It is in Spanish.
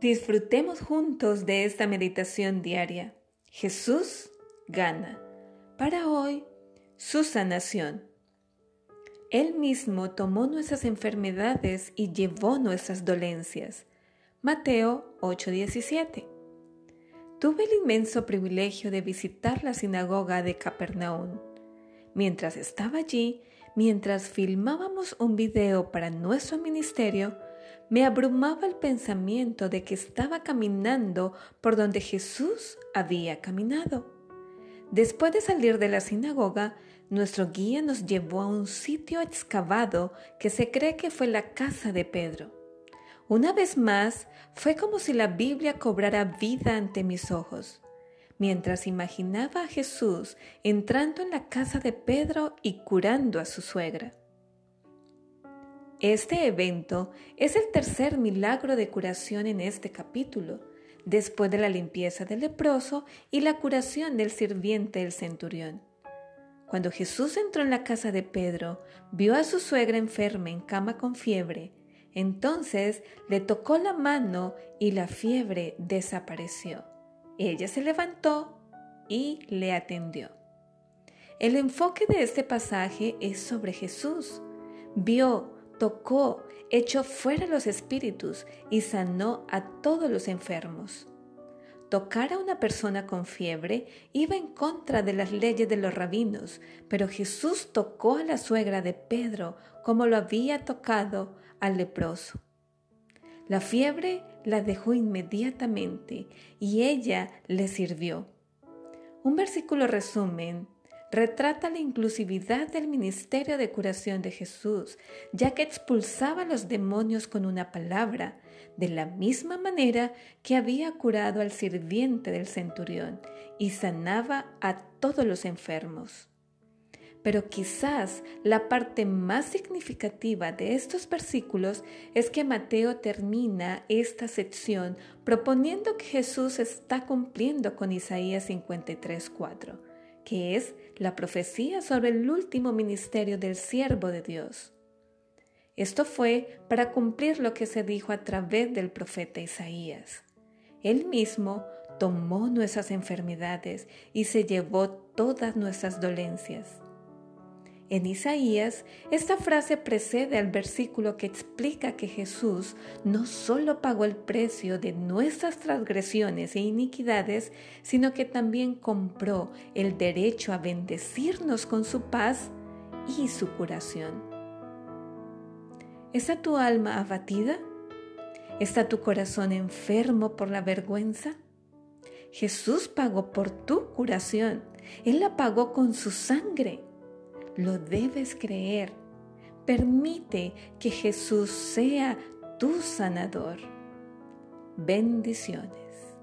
Disfrutemos juntos de esta meditación diaria. Jesús gana. Para hoy, su sanación. Él mismo tomó nuestras enfermedades y llevó nuestras dolencias. Mateo 8:17. Tuve el inmenso privilegio de visitar la sinagoga de Capernaum. Mientras estaba allí, mientras filmábamos un video para nuestro ministerio, me abrumaba el pensamiento de que estaba caminando por donde Jesús había caminado. Después de salir de la sinagoga, nuestro guía nos llevó a un sitio excavado que se cree que fue la casa de Pedro. Una vez más, fue como si la Biblia cobrara vida ante mis ojos, mientras imaginaba a Jesús entrando en la casa de Pedro y curando a su suegra. Este evento es el tercer milagro de curación en este capítulo, después de la limpieza del leproso y la curación del sirviente del centurión. Cuando Jesús entró en la casa de Pedro, vio a su suegra enferma en cama con fiebre. Entonces le tocó la mano y la fiebre desapareció. Ella se levantó y le atendió. El enfoque de este pasaje es sobre Jesús. Vio, tocó, echó fuera los espíritus y sanó a todos los enfermos. Tocar a una persona con fiebre iba en contra de las leyes de los rabinos, pero Jesús tocó a la suegra de Pedro como lo había tocado al leproso. La fiebre la dejó inmediatamente y ella le sirvió. Un versículo resumen retrata la inclusividad del ministerio de curación de Jesús, ya que expulsaba a los demonios con una palabra, de la misma manera que había curado al sirviente del centurión y sanaba a todos los enfermos. Pero quizás la parte más significativa de estos versículos es que Mateo termina esta sección proponiendo que Jesús está cumpliendo con Isaías 53:4 que es la profecía sobre el último ministerio del siervo de Dios. Esto fue para cumplir lo que se dijo a través del profeta Isaías. Él mismo tomó nuestras enfermedades y se llevó todas nuestras dolencias. En Isaías, esta frase precede al versículo que explica que Jesús no solo pagó el precio de nuestras transgresiones e iniquidades, sino que también compró el derecho a bendecirnos con su paz y su curación. ¿Está tu alma abatida? ¿Está tu corazón enfermo por la vergüenza? Jesús pagó por tu curación. Él la pagó con su sangre lo debes creer. Permite que Jesús sea tu sanador. Bendiciones.